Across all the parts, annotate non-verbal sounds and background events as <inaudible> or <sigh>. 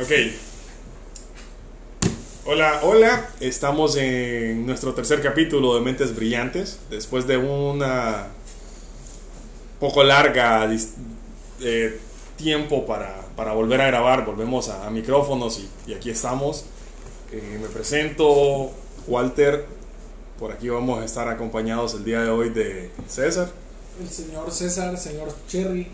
Ok. Hola, hola. Estamos en nuestro tercer capítulo de Mentes Brillantes. Después de una poco larga eh, tiempo para, para volver a grabar, volvemos a, a micrófonos y, y aquí estamos. Eh, me presento, Walter. Por aquí vamos a estar acompañados el día de hoy de César. El señor César, señor Cherry.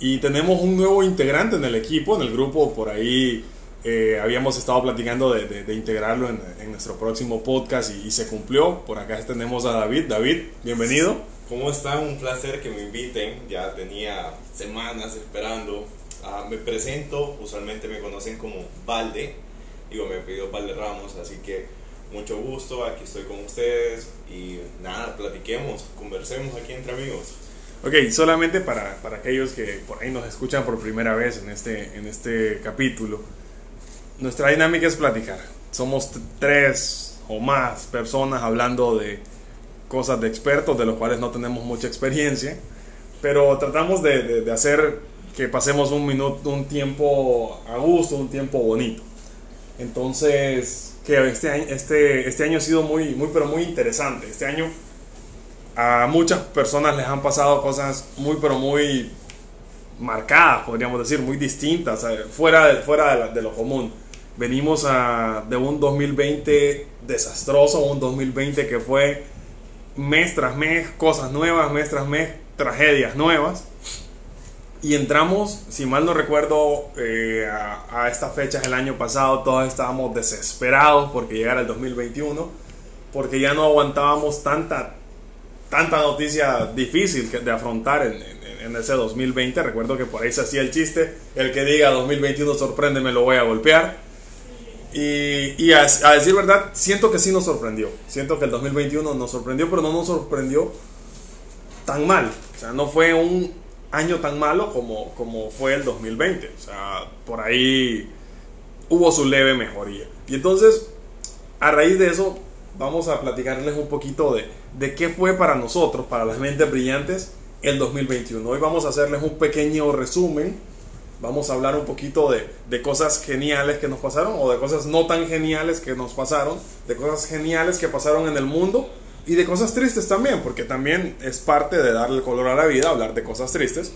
Y tenemos un nuevo integrante en el equipo, en el grupo, por ahí eh, habíamos estado platicando de, de- de integrarlo en, en nuestro próximo podcast y, y se cumplió. Por acá tenemos a David. David, bienvenido. ¿Cómo están? Un placer que me inviten. Ya tenía semanas esperando. Ah, me presento, usualmente me conocen como Valde. Digo, me pidió Valde Ramos, así que mucho gusto. Aquí estoy con ustedes. Y nada, platiquemos, conversemos aquí entre amigos. Ok, solamente para, para aquellos que por ahí nos escuchan por primera vez en este, en este capítulo, nuestra dinámica es platicar. Somos tres o más personas hablando de cosas de expertos, de los cuales no tenemos mucha experiencia, pero tratamos de, de- de hacer que pasemos un minuto, un tiempo a gusto, un tiempo bonito. Entonces, que este año, este, este año ha sido muy, muy, pero muy interesante. Este año a muchas personas les han pasado cosas muy pero muy marcadas, podríamos decir, muy distintas, eh, fuera de, fuera de, la- de lo común. Venimos a, de un 2020 desastroso, un 2020 que fue mes tras mes, cosas nuevas, mes tras mes, tragedias nuevas. Y entramos, si mal no recuerdo, eh, a, a estas fechas el año pasado, todos estábamos desesperados porque llegara el 2021, porque ya no aguantábamos tanta, tanta noticia difícil de afrontar en, ese 2020. Recuerdo que por ahí se hacía el chiste, el que diga 2021 sorprende me lo voy a golpear. Y, y a, a decir verdad, siento que sí nos sorprendió. Siento que el 2021 nos sorprendió, pero no nos sorprendió tan mal. O sea, no fue un año tan malo como, como fue el 2020. O sea, por ahí hubo su leve mejoría. Y entonces, a raíz de eso, vamos a platicarles un poquito de, de qué fue para nosotros, para las mentes brillantes, el 2021. Hoy vamos a hacerles un pequeño resumen. Vamos a hablar un poquito de, de cosas geniales que nos pasaron o de cosas no tan geniales que nos pasaron, de cosas geniales que pasaron en el mundo y de cosas tristes también, porque también es parte de darle color a la vida, hablar de cosas tristes.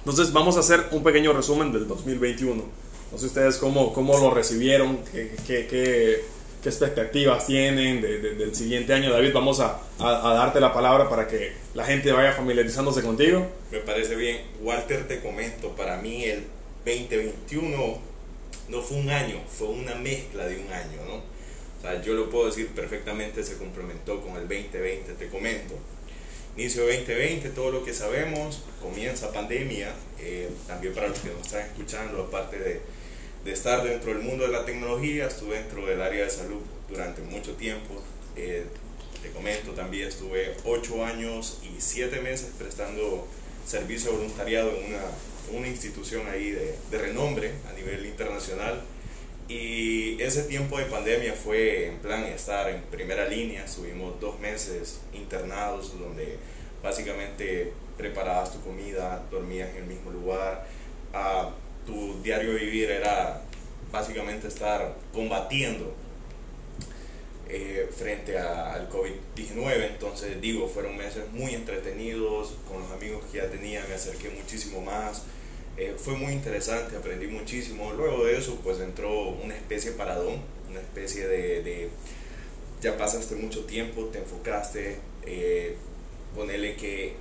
Entonces vamos a hacer un pequeño resumen del 2021. No sé ustedes cómo, cómo lo recibieron, qué, qué, qué- qué expectativas tienen de- de- del siguiente año. David, vamos a, a- darte la palabra para que la gente vaya familiarizándose contigo. Me parece bien. Walter, te comento, para mí el 2021 no fue un año, fue una mezcla de un año, ¿no? O sea, yo lo puedo decir perfectamente, se complementó con el 2020, te comento. Inicio de 2020, todo lo que sabemos, comienza pandemia, eh, también para los que nos están escuchando, aparte de, de estar dentro del mundo de la tecnología, estuve dentro del área de salud durante mucho tiempo. Eh, te comento, también estuve 8 años y 7 meses prestando servicio voluntariado en una, una institución ahí de, de renombre a nivel internacional. Y ese tiempo de pandemia fue en plan estar en primera línea. Estuvimos dos meses internados donde básicamente preparabas tu comida, dormías en el mismo lugar. ah, tu diario vivir era básicamente estar combatiendo eh, frente a- al COVID-19. Entonces, digo, fueron meses muy entretenidos, con los amigos que ya tenía me acerqué muchísimo más. Eh, fue muy interesante, aprendí muchísimo. Luego de eso, pues entró una especie de paradón, una especie de, de- ya pasaste mucho tiempo, te enfocaste, eh, ponele que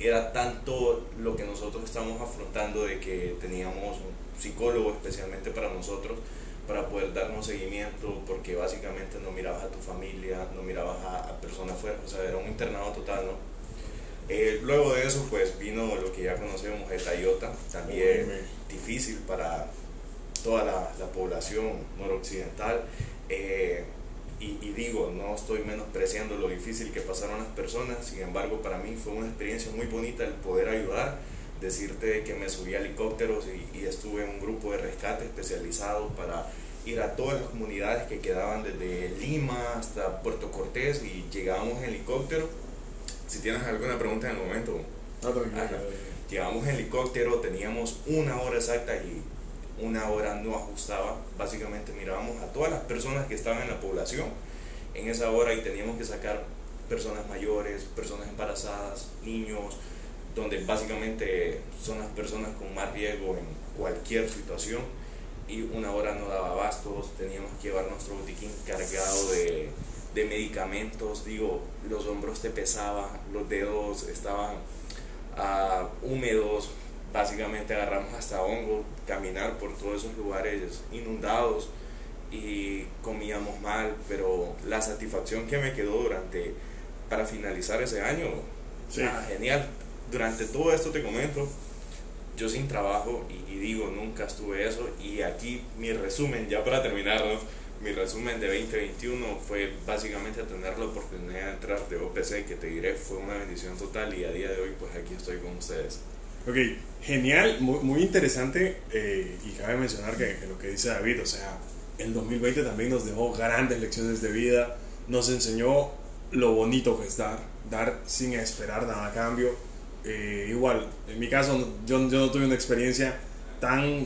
era tanto lo que nosotros estamos afrontando de que teníamos un psicólogo especialmente para nosotros para poder darnos seguimiento porque básicamente no mirabas a tu familia, no mirabas a, a personas fuera, o sea, era un internado total, ¿no? Eh, luego de eso pues vino lo que ya conocemos, el Tayota, también difícil para toda la, la población noroccidental. Eh, y, y digo, no estoy menospreciando lo difícil que pasaron las personas, sin embargo para mí fue una experiencia muy bonita el poder ayudar, decirte que me subí a helicópteros y, y estuve en un grupo de rescate especializado para ir a todas las comunidades que quedaban desde Lima hasta Puerto Cortés y llegábamos en helicóptero. Si tienes alguna pregunta en el momento, Ajá. Llegamos en helicóptero, teníamos una hora exacta y una hora no ajustaba. Básicamente mirábamos a todas las personas que estaban en la población. En esa hora y teníamos que sacar personas mayores, personas embarazadas, niños, donde básicamente son las personas con más riesgo en cualquier situación. Y una hora no daba bastos, teníamos que llevar nuestro botiquín cargado de, de medicamentos, digo, los hombros te pesaban, los dedos estaban ah, húmedos, básicamente agarramos hasta hongo, caminar por todos esos lugares inundados y comíamos mal, pero la satisfacción que me quedó durante, para finalizar ese año, ah, genial. Durante todo esto te comento, yo sin trabajo y, digo, nunca estuve eso y aquí mi resumen, ya para terminar, mi resumen de 2021 fue básicamente tener la oportunidad de entrar de OPC, que te diré fue una bendición total y a día de hoy pues aquí estoy con ustedes. Ok, genial, muy, muy interesante eh, y cabe mencionar que, lo que dice David, o sea, el 2020 también nos dejó grandes lecciones de vida, nos enseñó lo bonito que es dar, dar sin esperar nada a cambio. Eh, igual, en mi caso, yo, yo, no tuve una experiencia tan,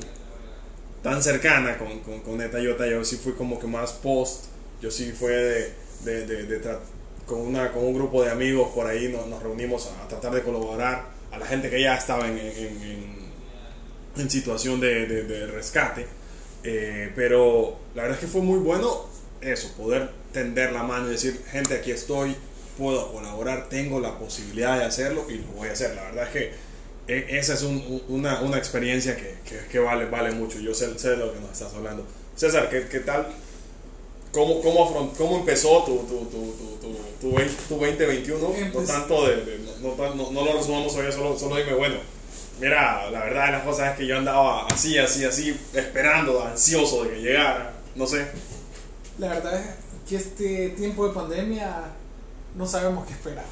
tan cercana con, con, con Netayota, yo sí fui como que más post, yo sí fue de, de, de, con, una, con un grupo de amigos por ahí, nos, nos reunimos a, tratar de colaborar a la gente que ya estaba en, en, en situación de rescate eh, pero la verdad es que fue muy bueno eso, poder tender la mano y decir, gente, aquí estoy, puedo colaborar, tengo la posibilidad de hacerlo y lo voy a hacer. La verdad es que e, esa es una, una, experiencia que, que, vale, vale mucho. Yo sé, sé, de lo que nos estás hablando. César, ¿qué, qué tal? ¿Cómo, cómo, cómo empezó tu, tu, tu, tu, tu 2021? No tanto de, no, no, no, lo resumamos hoy, solo, solo dime, bueno, Mira, la verdad de las cosas es que yo andaba así, así, así, esperando, ansioso de que llegara. No sé. La verdad es que este tiempo de pandemia no sabemos qué esperar.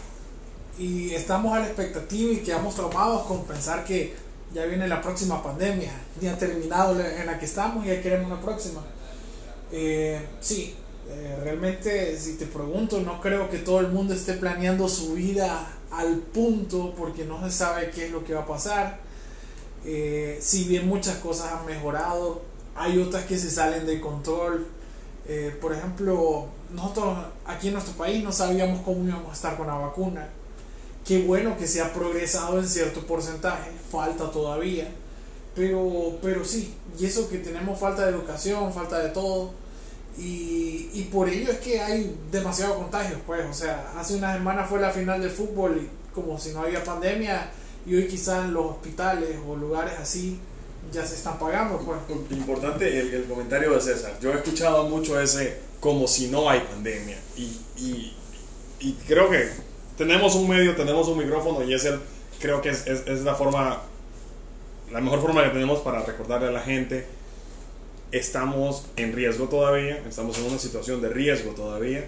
Y estamos a la expectativa y quedamos traumados con pensar que ya viene la próxima pandemia. Ya terminado en la que estamos y ya queremos una próxima. Eh, sí, eh, realmente si te pregunto, no creo que todo el mundo esté planeando su vida al punto porque no se sabe qué es lo que va a pasar. Eh, si bien muchas cosas han mejorado, hay otras que se salen de control. Eh, por ejemplo, nosotros aquí en nuestro país no sabíamos cómo íbamos a estar con la vacuna. Qué bueno que se ha progresado en cierto porcentaje, falta todavía, pero, pero sí, y eso que tenemos falta de educación, falta de todo y, y, por ello es que hay demasiado contagios, pues. O sea, hace una semana fue la final del fútbol y como si no había pandemia y hoy quizás los hospitales o lugares así ya se están pagando, pues. Importante el, el comentario de César. Yo he escuchado mucho ese como si no hay pandemia y, y, y creo que tenemos un medio, tenemos un micrófono y es el, creo que es, es, es la forma, la mejor forma que tenemos para recordarle a la gente estamos en riesgo todavía, estamos en una situación de riesgo todavía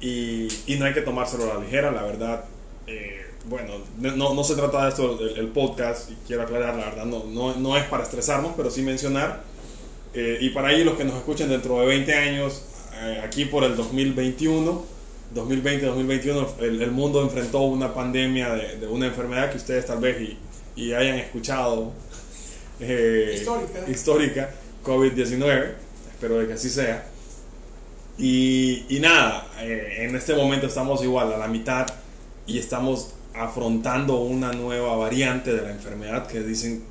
y, y no hay que tomárselo a la ligera, la verdad. Eh, bueno, no, no, se trata de esto el, podcast y quiero aclarar, la verdad, no, no, no es para estresarnos, pero sí mencionar. Eh, y para ahí los que nos escuchen dentro de 20 años, eh, aquí por el 2021, 2020-2021, el, mundo enfrentó una pandemia de, una enfermedad que ustedes tal vez y hayan escuchado histórica. histórica COVID-19, espero de que así sea. Y, y nada, eh, en este momento estamos igual a la mitad y estamos afrontando una nueva variante de la enfermedad que dicen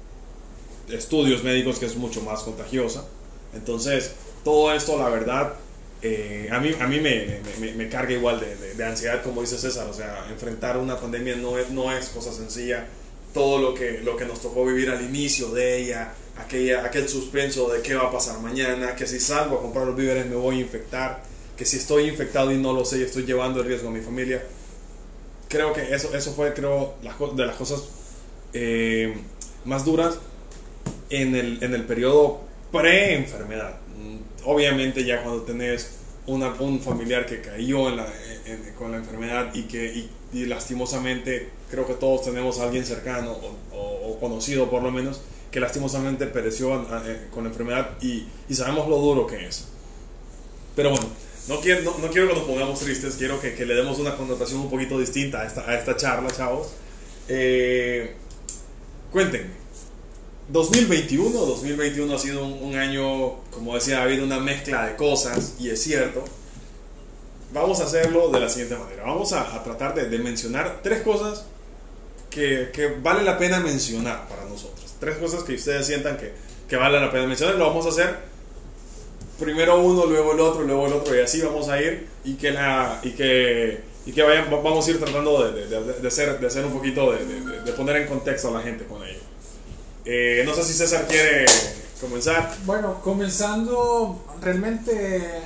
estudios médicos que es mucho más contagiosa. Entonces, todo esto, la verdad, eh, a mí, a mí me, me, me carga igual de, de, ansiedad, como dice César. O sea, enfrentar una pandemia no es, no es cosa sencilla. Todo lo que, lo que nos tocó vivir al inicio de ella, aquella, aquel suspenso de qué va a pasar mañana, que si salgo a comprar los víveres me voy a infectar, que si estoy infectado y no lo sé y estoy llevando el riesgo a mi familia. Creo que eso, eso fue creo, de las cosas eh, más duras en el, en el periodo pre-enfermedad. Obviamente ya cuando tenés una, un familiar que cayó con la enfermedad y que y, lastimosamente creo que todos tenemos a alguien cercano o, o, o conocido por lo menos que lastimosamente pereció eh, con la enfermedad y, y, sabemos lo duro que es. Pero bueno, no quiero, no, no quiero que nos pongamos tristes, quiero que, que, le demos una connotación un poquito distinta a esta, a esta charla, chavos. Eh, cuéntenme, 2021, 2021 ha sido un, un año, como decía David, una mezcla de cosas, y es cierto. Vamos a hacerlo de la siguiente manera. Vamos a, a tratar de, de mencionar tres cosas que, que vale la pena mencionar para nosotros. Tres cosas que ustedes sientan que, que vale la pena mencionar. Lo vamos a hacer primero uno, luego el otro, luego el otro, y así vamos a ir. Y que, la, y que, y que vayan, vamos a ir tratando de, de, de, de hacer, de hacer un poquito, de, de, poner en contexto a la gente con ello. Eh, no sé si César quiere comenzar. Bueno, comenzando, realmente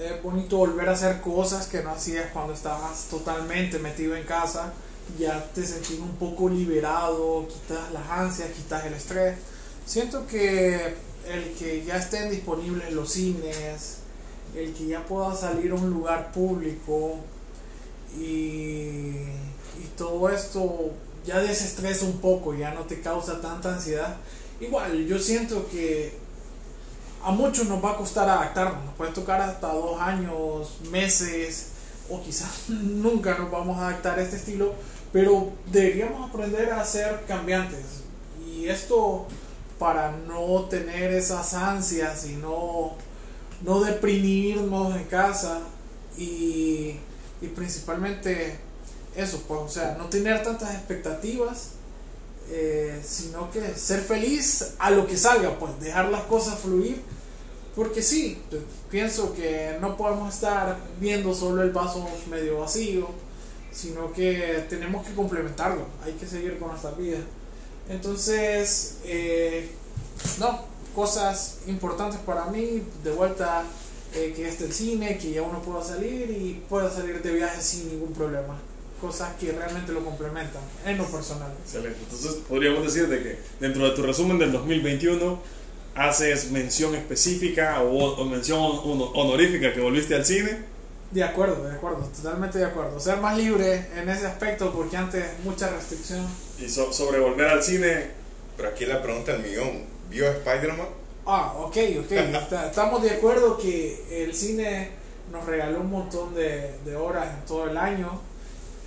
es bonito volver a hacer cosas que no hacías cuando estabas totalmente metido en casa. Ya te sentís un poco liberado, quitas las ansias, quitas el estrés. Siento que el que ya estén disponibles los cines, el que ya pueda salir a un lugar público y, y todo esto ya desestresa un poco, ya no te causa tanta ansiedad. Igual, yo siento que a muchos nos va a costar adaptarnos, nos puede tocar hasta dos años, meses, o quizás <laughs> nunca nos vamos a adaptar a este estilo, pero deberíamos aprender a ser cambiantes. Y esto para no tener esas ansias y no, no deprimirnos en casa y, y principalmente eso, pues, o sea, no tener tantas expectativas, eh, sino que ser feliz a lo que salga, pues dejar las cosas fluir, porque sí, pienso que no podemos estar viendo solo el vaso medio vacío, sino que tenemos que complementarlo, hay que seguir con nuestra vida. Entonces, eh, no, cosas importantes para mí, de vuelta eh, que esté el cine, que ya uno pueda salir y pueda salir de viaje sin ningún problema cosas que realmente lo complementan en lo personal. Excelente. Entonces, podríamos decir de que dentro de tu resumen del 2021 haces mención específica o, o mención honorífica que volviste al cine. De acuerdo, de acuerdo, totalmente de acuerdo. Ser más libre en ese aspecto porque antes mucha restricción. Y so, sobre volver al cine. Pero aquí la pregunta del millón, ¿vio Spider-Man? Ah, ok, ok. <laughs> Está, estamos de acuerdo que el cine nos regaló un montón de, de horas en todo el año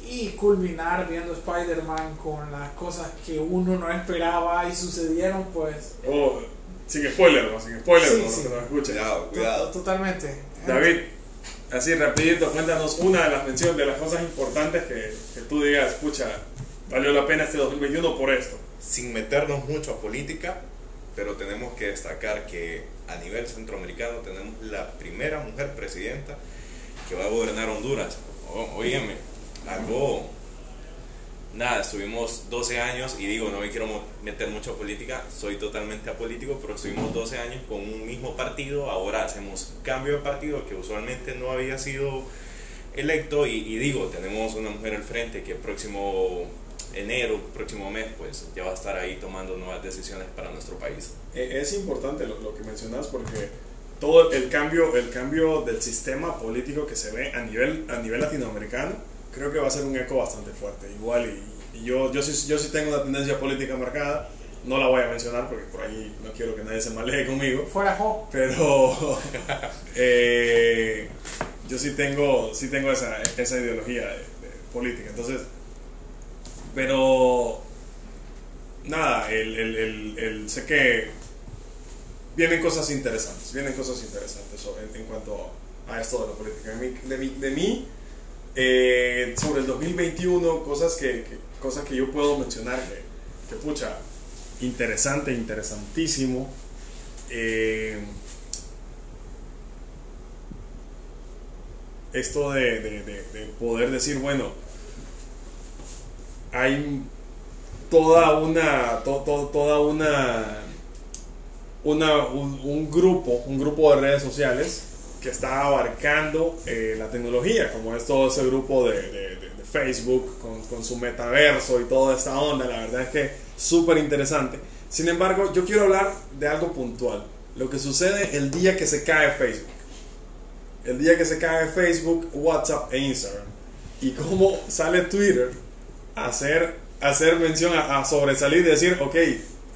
y culminar viendo Spider-Man con las cosas que uno no esperaba y sucedieron, pues. Oh, sin spoiler, ¿no? Sin spoiler, Sí, ¿no? sí. que nos escuchen. Cuidado, cuidado. Totalmente. David, así rapidito, cuéntanos una de las menciones, de las cosas importantes que, que tú digas, escucha, valió la pena este 2021 por esto. Sin meternos mucho a política, pero tenemos que destacar que a nivel centroamericano tenemos la primera mujer presidenta que va a gobernar Honduras. Oh, óigame, algo... Nada, estuvimos 12 años y digo, no me quiero meter mucho a política, soy totalmente apolítico, pero estuvimos 12 años con un mismo partido, ahora hacemos cambio de partido que usualmente no había sido electo y, y digo, tenemos una mujer al frente que el próximo enero, próximo mes, pues ya va a estar ahí tomando nuevas decisiones para nuestro país. Eh, Es importante lo, lo que mencionas porque todo el cambio, el cambio del sistema político que se ve a nivel, a nivel latinoamericano, creo que va a ser un eco bastante fuerte. Igual, y, y yo, yo, sí, yo sí tengo una tendencia política marcada, no la voy a mencionar porque por ahí no quiero que nadie se malee <laughs> conmigo, Fuera Jo. pero <laughs> eh, yo sí tengo, sí tengo esa, esa ideología de, de política. Entonces, pero nada, el, el, el, el- sé que vienen cosas interesantes, vienen cosas interesantes sobre- en, en cuanto a esto de la política. De mí, de mí, de mí, eh, sobre el 2021, cosas que, cosas que yo puedo mencionar que, pucha, interesante, interesantísimo. Eh, esto de, de- de- de poder decir, bueno, hay toda una, to- to- toda una, una un, un grupo, un grupo de redes sociales que está abarcando eh, la tecnología, como es todo ese grupo de, de- de- de Facebook con, con su metaverso y toda esta onda, la verdad es que súper interesante. Sin embargo, yo quiero hablar de algo puntual, lo que sucede el día que se cae Facebook. El día que se cae Facebook, WhatsApp e Instagram. Y cómo sale Twitter a hacer, a hacer mención, a, a sobresalir y decir, ok,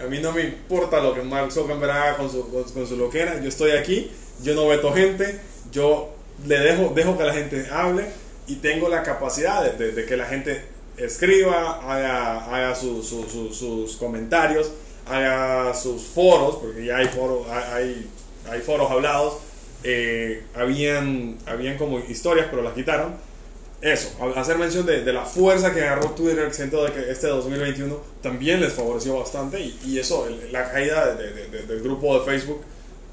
a mí no me importa lo que Mark Zuckerberg haga con su, con, con su loquera, yo estoy aquí, yo no veto gente, yo le dejo, dejo que la gente hable y tengo la capacidad de, de- de que la gente escriba, haga, haga su- su- su- sus comentarios, a sus foros, porque ya hay foros, hay, hay foros hablados, eh, habían, habían como historias, pero las quitaron. Eso, hacer mención de, de, la fuerza que agarró Twitter, siento de que este 2021 también les favoreció bastante y, y eso, la caída de, de, del grupo de Facebook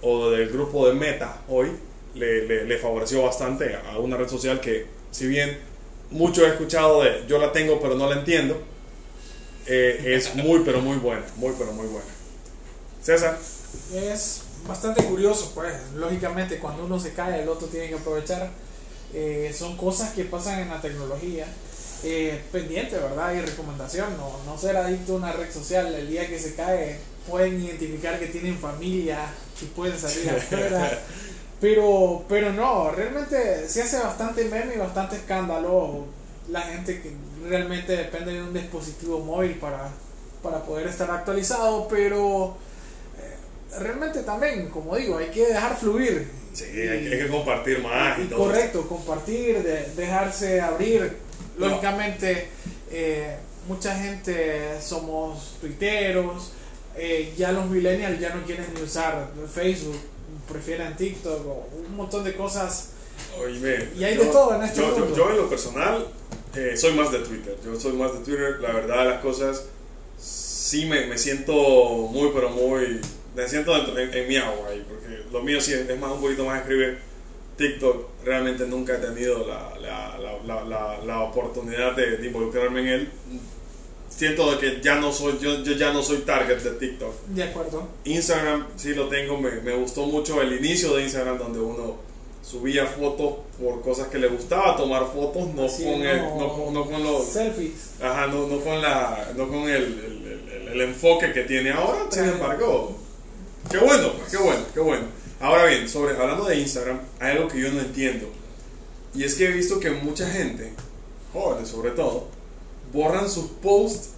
o del grupo de Meta hoy le, le, favoreció bastante a una red social que si bien mucho he escuchado de yo la tengo pero no la entiendo, eh, es muy pero muy buena, muy pero muy buena. César. Es bastante curioso, pues, lógicamente cuando uno se cae el otro tiene que aprovechar. Eh, son cosas que pasan en la tecnología. Eh, pendiente, ¿verdad? Y recomendación, no, no ser adicto a una red social. El día que se cae pueden identificar que tienen familia, que pueden salir <laughs> afuera. Pero, pero no, realmente se hace bastante meme y bastante escándalo la gente que realmente depende de un dispositivo móvil para, para poder estar actualizado, pero eh, realmente también, como digo, hay que dejar fluir. Sí, hay, que compartir más. Y, correcto, compartir, de, dejarse abrir. Lógicamente, eh, mucha gente somos tuiteros, eh, ya los millennials ya no quieren ni usar Facebook, prefieren TikTok o un montón de cosas. Oye, y hay de todo en este yo, mundo. Yo, yo, en lo personal eh, soy más de Twitter. Yo soy más de Twitter. La verdad, las cosas sí me, me siento muy, pero muy. Me siento dentro, en, en, mi agua ahí. Porque lo mío sí es más un poquito más escribir. TikTok realmente nunca he tenido la, la, la, la, la oportunidad de, de, involucrarme en él. Siento de que ya no soy, yo, yo ya no soy target de TikTok. De acuerdo. Instagram sí lo tengo, me, me gustó mucho el inicio de Instagram donde uno subía fotos por cosas que le gustaba tomar fotos, no Así con no, el, no, no con los selfies. Ajá, no, no con la, no con el, el, el, el enfoque que tiene ahora. Sin embargo, qué bueno, qué bueno, qué bueno. Ahora bien, sobre hablando de Instagram, hay algo que yo no entiendo y es que he visto que mucha gente, jóvenes sobre todo, borran sus posts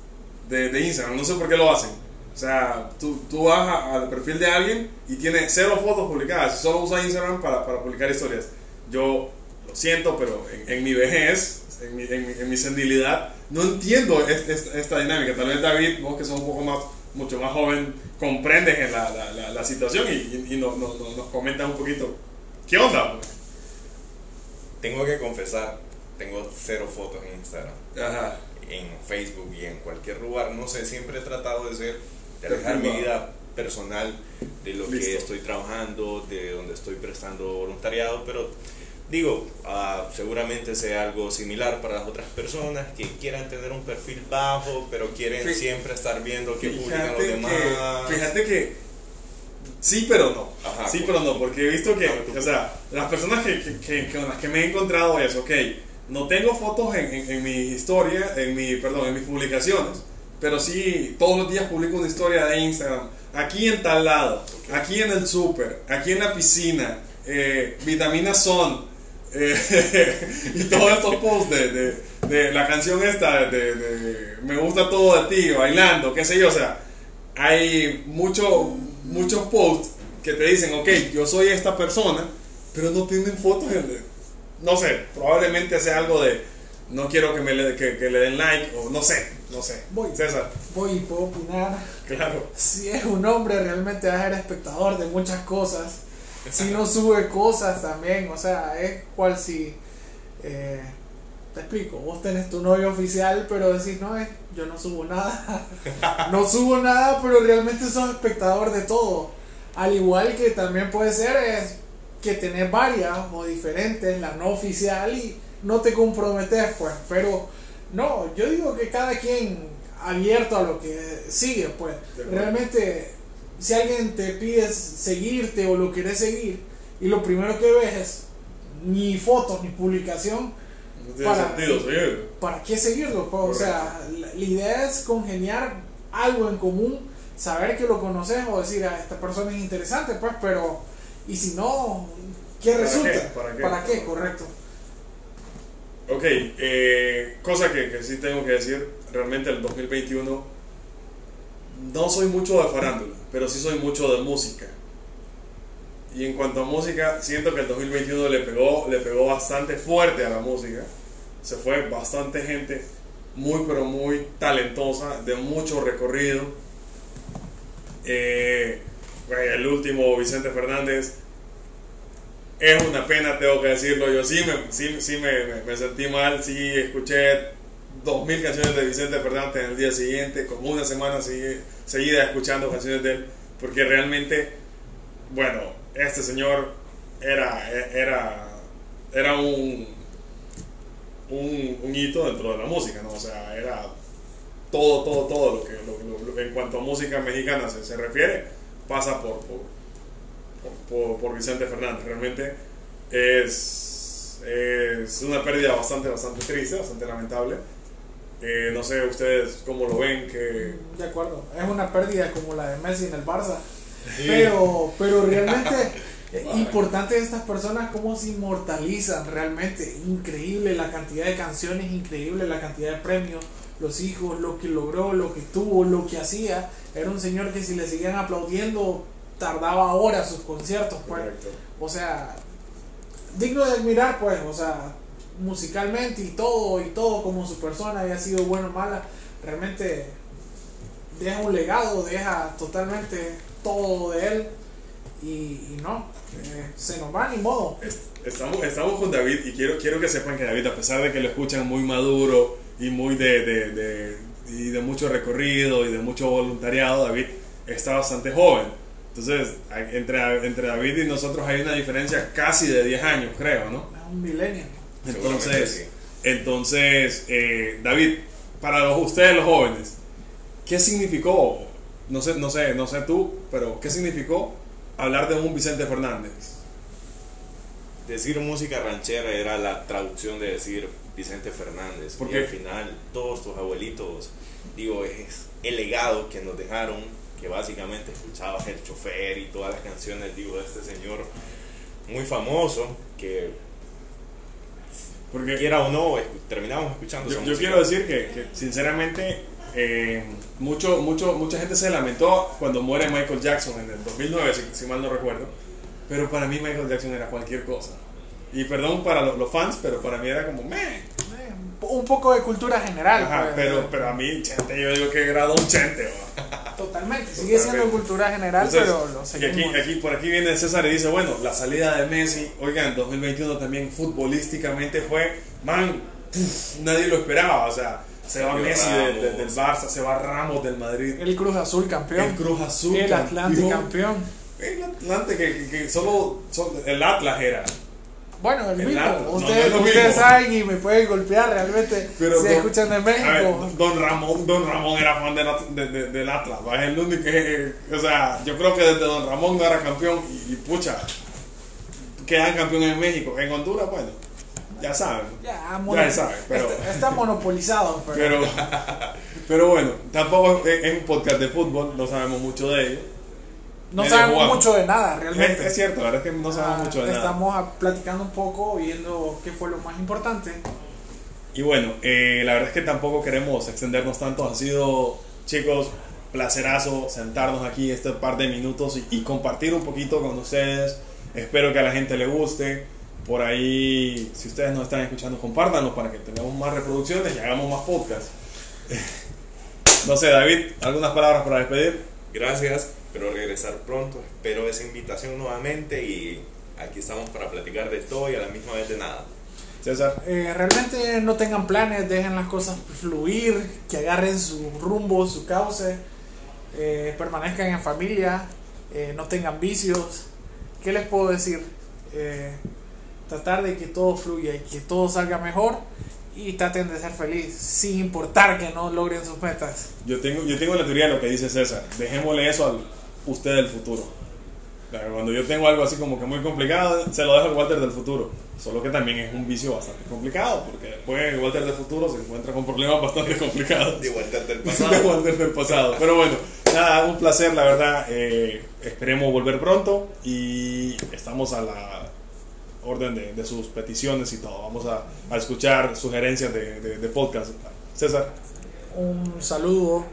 de, de Instagram. No sé por qué lo hacen. O sea, tú, tú vas a, al perfil de alguien y tiene cero fotos publicadas, solo usa Instagram para, para publicar historias. Yo lo siento, pero en, en mi vejez, en mi, en, en mi, senilidad, no entiendo esta, esta, esta, dinámica. Tal vez David, vos que sos un poco más, mucho más joven, comprendes en la, la, la, la, situación y, y, nos, nos, nos comentas un poquito. ¿Qué onda? Tengo que confesar, tengo cero fotos en Instagram. Ajá. En Facebook y en cualquier lugar. No sé, siempre he tratado de ser de alejar mi vida personal de lo Listo. que estoy trabajando, de donde estoy prestando voluntariado, pero digo, uh, seguramente sea algo similar para las otras personas que quieran tener un perfil bajo, pero quieren Fí siempre estar viendo qué publican los que, demás. Fíjate que sí, pero no. Ajá, sí, pero no, porque he visto que, no, o sea, las personas que, que, que, con las que me he encontrado es, ok, no tengo fotos en, en, en mi historia, en mi, perdón, en mis publicaciones, pero sí, todos los días publico una historia de Instagram. Aquí en tal lado, okay. aquí en el súper, aquí en la piscina, eh, vitaminas son. Eh, <laughs> y todos estos posts de, de, de, la canción esta de, de, Me gusta todo de ti, bailando, qué sé yo. O sea, hay mucho, muchos posts que te dicen, ok, yo soy esta persona, pero no tienen fotos. No sé, probablemente sea algo de no quiero que, me le, que, que le den like o no sé, no sé. Voy, César. Voy y puedo opinar. Claro. Si es un hombre, realmente va a ser espectador de muchas cosas. Si no sube cosas también, o sea, es cual si. Eh, te explico, vos tenés tu novio oficial, pero decís, no, es, yo no subo nada. <laughs> no subo nada, pero realmente sos espectador de todo. Al igual que también puede ser es que tenés varias o diferentes, la no oficial y no te comprometes, pues. Pero no, yo digo que cada quien abierto a lo que sigue, pues. Realmente, si alguien te pide seguirte o lo quieres seguir y lo primero que ves es ni fotos ni publicación, no para, sentido, seguirlo. ¿para qué seguirlo? Pues? O sea, la, la, idea es congeniar algo en común, saber que lo conoces o decir, a esta persona es interesante, pues, pero, y si no, ¿qué ¿Para resulta? Qué? ¿Para qué? ¿Para qué? Correcto. Ok, eh, cosa que, que, sí tengo que decir, realmente el 2021 no soy mucho de farándula, pero sí soy mucho de música. Y en cuanto a música, siento que el 2021 le pegó, le pegó bastante fuerte a la música. Se fue bastante gente muy, pero muy talentosa, de mucho recorrido. Eh, el último, Vicente Fernández. Es una pena, tengo que decirlo. Yo sí me, sí, sí me- me sentí mal. Sí, escuché dos mil canciones de Vicente Fernández en el día siguiente, como una semana segui- seguida escuchando canciones de él. Porque realmente, bueno, este señor era, era, era un, un, hito dentro de la música, ¿no? O sea, era todo, todo, todo lo que en cuanto a música mexicana se, se refiere, pasa por, por, por- por Vicente Fernández. Realmente es, es una pérdida bastante, bastante triste, bastante lamentable. Eh, no sé ustedes cómo lo ven, que De acuerdo, es una pérdida como la de Messi en el Barça. Pero, pero <laughs> realmente eh, importante de estas personas cómo se inmortalizan realmente. Increíble la cantidad de canciones, increíble la cantidad de premios, los hijos, lo que logró, lo que tuvo, lo que hacía. Era un señor que si le seguían aplaudiendo tardaba horas sus conciertos. Pues. O sea, digno de admirar, pues, o sea, musicalmente y todo, y todo como su persona haya sido bueno o mala, realmente deja un legado, deja totalmente todo de él y, y no, eh, se nos va ni modo. Est- Estamos, estamos con David y quiero, quiero que sepan que David, a pesar de que lo escuchan muy maduro y muy de, de, de- y de mucho recorrido y de mucho voluntariado, David está bastante joven. Entonces, entre, entre David y nosotros hay una diferencia casi de 10 años, creo, ¿no? Es un milenio. Entonces, sí. entonces eh, David, para los- ustedes los jóvenes, ¿qué significó? No sé, no sé, no sé tú, pero ¿qué significó hablar de un Vicente Fernández? Decir música ranchera era la traducción de decir Vicente Fernández. ¿Por y qué? al final, todos tus abuelitos, digo, es el legado que nos dejaron, que básicamente escuchabas el chofer y todas las canciones, digo, de este señor muy famoso, que Porque quiera o no, escu- terminamos escuchando Yo, esa yo quiero decir que, que, sinceramente, eh, mucho, mucho, mucha gente se lamentó cuando muere Michael Jackson en el 2009, si, si mal no recuerdo. Pero para mí Michael Jackson era cualquier cosa. Y perdón para lo- los fans, pero para mí era como, meh. Eh, un poco de cultura general. Ajá, pues, pero, pero a mí, Chente, yo digo que grado un Chente. Totalmente, sigue siendo cultura general, Entonces, pero lo y seguimos. aquí, aquí, por aquí viene César y dice, bueno, la salida de Messi, oigan, 2021 también futbolísticamente fue, man, puf, nadie lo esperaba, o sea, se va Messi de- del Barça, se va Ramos del Madrid, El Cruz Azul campeón. el Cruz Azul, el Atlante campeón. campeón. el Atlante que, que- que solo, solo- el Atlas era, Bueno, el El mismo. Ustedes no es lo ustedes mismo. saben y me pueden golpear realmente Pero si don- escuchan de ver, México. Don Ramón, Don Ramón era fan del, de- de- del Atlas, ¿va? es el único que, o sea, yo creo que desde Don Ramón no era campeón y, y pucha, quedan campeones en México, en Honduras, bueno, ya saben. ya, Ya mono- se sabe, pero- <laughs> está, está monopolizado. Pero, Pero, <laughs> pero bueno, tampoco es, es un podcast de fútbol, no sabemos mucho de ello. No sabemos jugamos. mucho de nada Es, realmente. es cierto, la verdad es que no sabemos Ah, mucho de nada. Estamos platicando un poco, viendo qué fue lo más importante. Y bueno, eh, la verdad es que tampoco queremos extendernos tanto. Ha sido, chicos, placerazo sentarnos aquí este par de minutos y, y compartir un poquito con ustedes. Espero que a la gente le guste. Por ahí, si ustedes nos están escuchando, compártanlo para que tengamos más reproducciones y hagamos más podcasts. <laughs> No sé, David, ¿algunas palabras para despedir? Gracias, espero regresar pronto, espero esa invitación nuevamente y aquí estamos para platicar de todo y a la misma vez de nada. César. Eh, realmente no tengan planes, dejen las cosas fluir, que agarren su rumbo, su cauce, eh, permanezcan en familia, eh, no tengan vicios. ¿Qué les puedo decir? Eh, tratar de que todo fluya y que todo salga mejor y traten de ser felices, sin importar que no logren sus metas. Yo tengo, yo tengo la teoría de lo que dice César. Dejémosle eso al usted del futuro. Cuando yo tengo algo así como que muy complicado, se lo dejo al Walter del futuro. Solo que también es un vicio bastante complicado, porque después el Walter del futuro se encuentra con problemas bastante complicados. De vuelta del <laughs> de pasado. Walter del pasado. Pero bueno, nada, un placer, la verdad. Eh, esperemos volver pronto y estamos a la orden de, de sus peticiones y todo. Vamos a, a escuchar sugerencias de, de- de podcast. César. Un saludo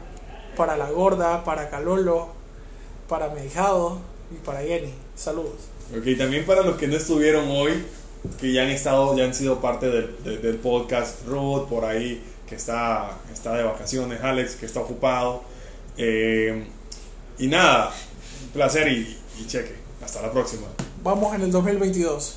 para la gorda, para Calolo, para Medijado y para Jenny. Saludos. Ok, también para los que no estuvieron hoy, que ya han estado, ya han sido parte del, de- del podcast, Ruth por ahí, que está, está de vacaciones, Alex, que está ocupado. Eh, Y nada, un placer y, y cheque. Hasta la próxima. Vamos en el 2022.